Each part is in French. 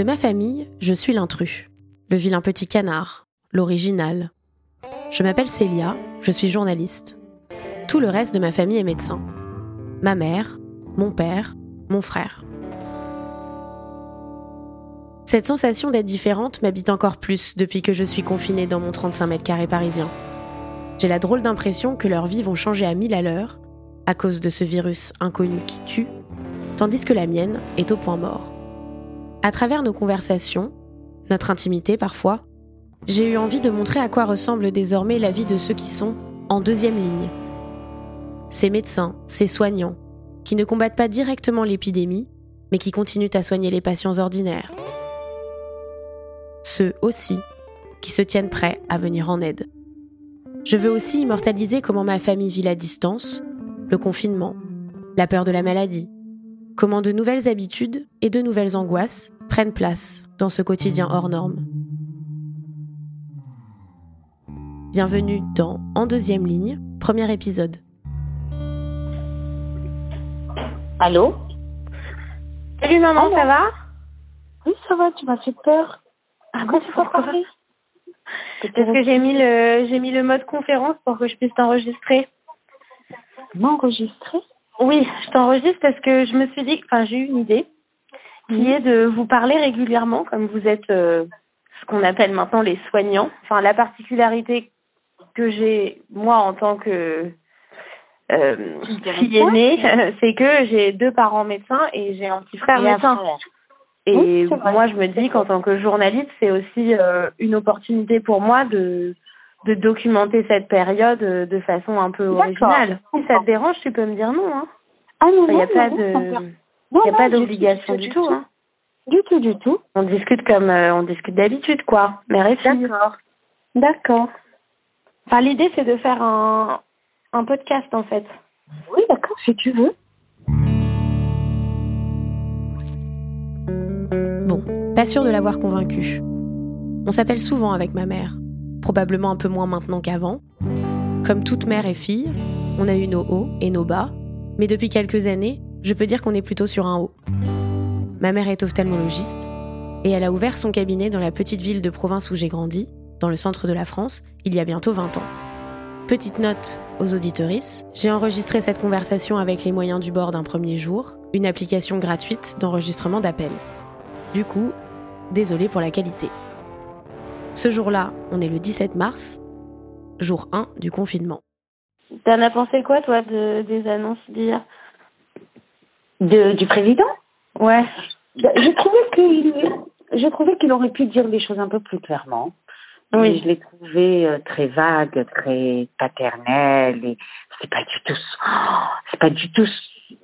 De ma famille, je suis l'intrus, le vilain petit canard, l'original. Je m'appelle Célia, je suis journaliste. Tout le reste de ma famille est médecin. Ma mère, mon père, mon frère. Cette sensation d'être différente m'habite encore plus depuis que je suis confinée dans mon 35 mètres carrés parisien. J'ai la drôle d'impression que leurs vies vont changer à mille à l'heure à cause de ce virus inconnu qui tue, tandis que la mienne est au point mort. À travers nos conversations, notre intimité parfois, j'ai eu envie de montrer à quoi ressemble désormais la vie de ceux qui sont en deuxième ligne. Ces médecins, ces soignants, qui ne combattent pas directement l'épidémie, mais qui continuent à soigner les patients ordinaires. Ceux aussi qui se tiennent prêts à venir en aide. Je veux aussi immortaliser comment ma famille vit la distance, le confinement, la peur de la maladie, comment de nouvelles habitudes et de nouvelles angoisses prennent place dans ce quotidien hors norme. Bienvenue dans En deuxième ligne, premier épisode. Allô Salut maman, ça va? Oui, ça va, tu m'as fait peur. Ah bon, tu parler Parce que j'ai mis le j'ai mis le mode conférence pour que je puisse t'enregistrer. M'enregistrer? Oui, je t'enregistre parce que je me suis dit, enfin j'ai eu une idée, qui est de vous parler régulièrement, comme vous êtes euh, ce qu'on appelle maintenant les soignants. Enfin, la particularité que j'ai moi en tant que euh, fille aînée, c'est que j'ai deux parents médecins et j'ai un petit frère médecin. Et moi, je me dis qu'en tant que journaliste, c'est aussi euh, une opportunité pour moi de de documenter cette période de façon un peu originale. Si ça te dérange, tu peux me dire non. Hein. Ah non, Il n'y a non, pas non, de, il y a pas d'obligation du, tout. Hein. Du tout, du tout. On discute comme euh, on discute d'habitude, quoi. Mère et fille. D'accord. D'accord. Enfin, l'idée, c'est de faire un, un podcast, en fait. Oui, d'accord, si tu veux. Bon, pas sûr de l'avoir convaincu. On s'appelle souvent avec ma mère, probablement un peu moins maintenant qu'avant. Comme toute mère et fille, on a eu nos hauts et nos bas, mais depuis quelques années, je peux dire qu'on est plutôt sur un haut. Ma mère est ophtalmologiste et elle a ouvert son cabinet dans la petite ville de province où j'ai grandi, dans le centre de la France, il y a bientôt 20 ans. Petite note aux auditorices, j'ai enregistré cette conversation avec les moyens du bord d'un premier jour, une application gratuite d'enregistrement d'appels. Du coup, désolé pour la qualité. Ce jour-là, on est le 17 mars, jour 1 du confinement. T'en as pensé quoi, toi, de, des annonces d'hier? De, du président? Ouais. Bah, Je trouvais qu'il je trouvais qu'il aurait pu dire les choses un peu plus clairement. Oui. Et je l'ai trouvé euh, très vague, très paternel et c'est pas du tout oh, c'est pas du tout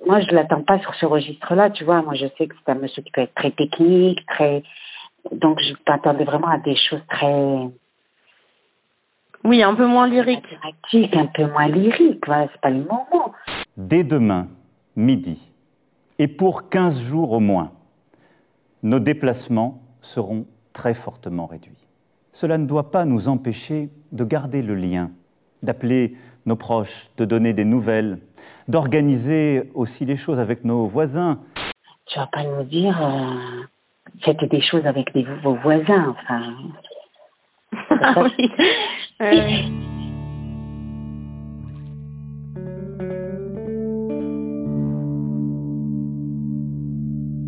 moi je l'attends pas sur ce registre-là, tu vois. Moi je sais que c'est un monsieur qui peut être très technique, très donc je m'attendais vraiment à des choses très Oui, un peu moins lyrique. un peu moins lyriques, voilà, c'est pas le moment. Dès demain, midi, et pour 15 jours au moins, nos déplacements seront très fortement réduits. Cela ne doit pas nous empêcher de garder le lien, d'appeler nos proches, de donner des nouvelles, d'organiser aussi les choses avec nos voisins. Tu vas pas nous dire euh, faites des choses avec des, vos voisins, enfin. Ah oui. Euh,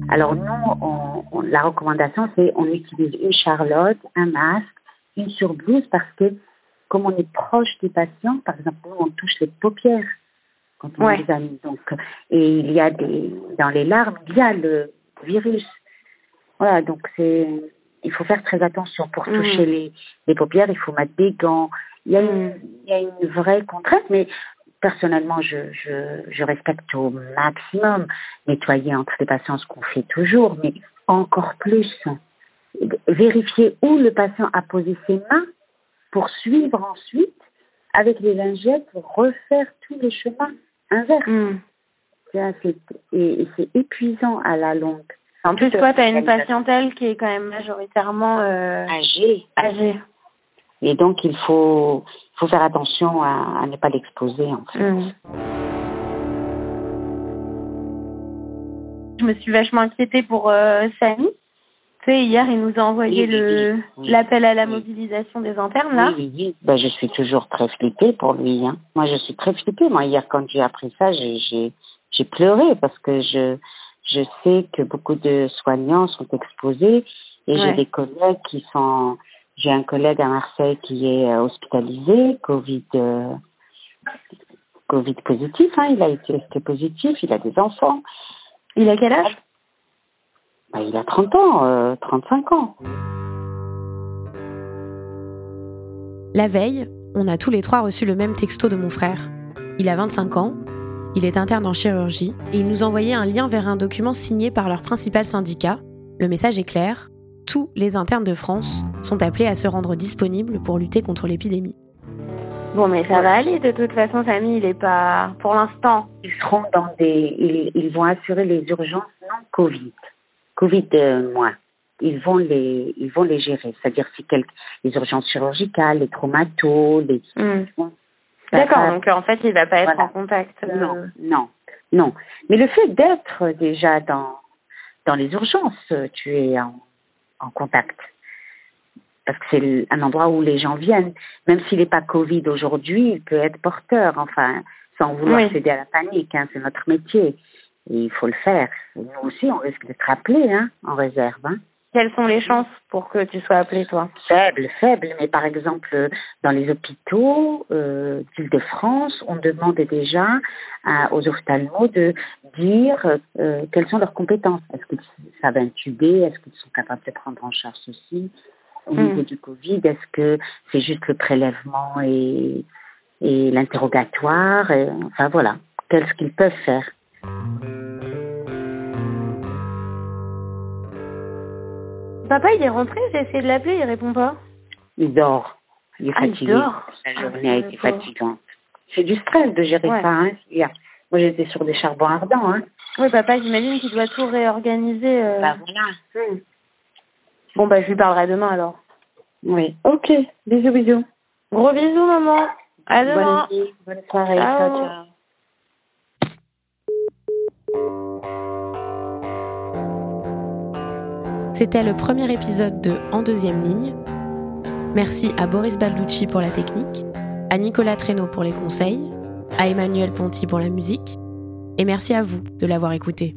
Alors nous, on, on- la recommandation, c'est on utilise une charlotte, un masque, une surblouse parce que comme on est proche des patients, par exemple, nous, on touche les paupières quand on Ouais. mis. Donc, et il y a des dans les larmes, il y a le virus. Voilà, donc c'est il faut faire très attention pour Mhm. toucher les, les paupières, il faut mettre des gants. Il y a une, il y a une vraie contrainte, mais personnellement, je, je, je respecte au maximum nettoyer entre les patients ce qu'on fait toujours, mais encore plus vérifier où le patient a posé ses mains pour suivre ensuite avec les lingettes refaire tout le chemin inverse. hmm. Ça, C'est et, et c'est épuisant à la longue. En plus, toi, t'as une patientèle qui est quand même majoritairement euh, âgé. âgée. Et donc, il faut, faut faire attention à, à ne pas l'exposer, en fait. Hmm. Je me suis vachement inquiétée pour euh, Samy. Tu sais, hier, il nous a envoyé le l'appel à la mobilisation des internes, là. Oui, oui, ben, je suis toujours très flippée pour lui. Hein. Moi, je suis très flippée. Moi, hier, quand j'ai appris ça, j'ai j'ai pleuré parce que je je sais que beaucoup de soignants sont exposés et j'ai des collègues qui sont. J'ai un collègue à Marseille qui est euh, hospitalisé, Covid, euh, Covid positif. Hein, il a été testé positif. Il a des enfants. Il a quel âge? Bah, Il a 30 ans, euh, 35 ans. La veille, on a tous les trois reçu le même texto de mon frère. Il a 25 ans, il est interne en chirurgie et il nous envoyait un lien vers un document signé par leur principal syndicat. Le message est clair, tous les internes de France sont appelés à se rendre disponibles pour lutter contre l'épidémie. Bon, mais ça va aller. De toute façon, Samy, il est pas, pour l'instant. Ils seront dans des, ils, ils, vont assurer les urgences non Covid, Covid euh, moins. Ils vont les, ils vont les gérer. C'est-à-dire si quelques, les urgences chirurgicales, les traumatos, les. Hmm. D'accord. Donc en fait, il va pas être en contact. Euh, non, non, non. Mais le fait d'être déjà dans dans les urgences, tu es en, en contact parce que c'est un endroit où les gens viennent. Même s'il n'est pas Covid aujourd'hui, il peut être porteur, enfin, sans vouloir céder à la panique, hein, c'est notre métier. Et il faut le faire. nous aussi, on risque d'être appelés hein, en réserve. Hein. Quelles sont les chances pour que tu sois appelé, toi? Faibles, faibles. Mais par exemple, dans les hôpitaux euh, d'Île-de-France, on demandait déjà aux ophtalmos de dire euh, quelles sont leurs compétences. Est-ce qu'ils savent intuber? Est-ce qu'ils sont capables de prendre en charge ceci? Au hmm. niveau du Covid Est-ce que c'est juste le prélèvement et, et l'interrogatoire? Enfin voilà, qu'est-ce qu'ils peuvent faire? Papa, il est rentré, j'ai essayé de l'appeler, il répond pas. Il dort. Il est ah, fatigué. Il dort. La journée a été fatigante. C'est du stress de gérer ça. Hein. Moi, j'étais sur des charbons ardents. Hein. Oui, papa, j'imagine qu'il doit tout réorganiser. Euh... Bah voilà. Hmm. Bon, bah, je lui parlerai demain alors. Oui. Ok. Bisous, bisous. Gros bisous, maman. À demain. Bonne, Bonne soirée. ciao. ciao. C'était le premier épisode de En deuxième ligne. Merci à Boris Balducci pour la technique, à Nicolas Traîneau pour les conseils, à Emmanuel Ponty pour la musique, et merci à vous de l'avoir écouté.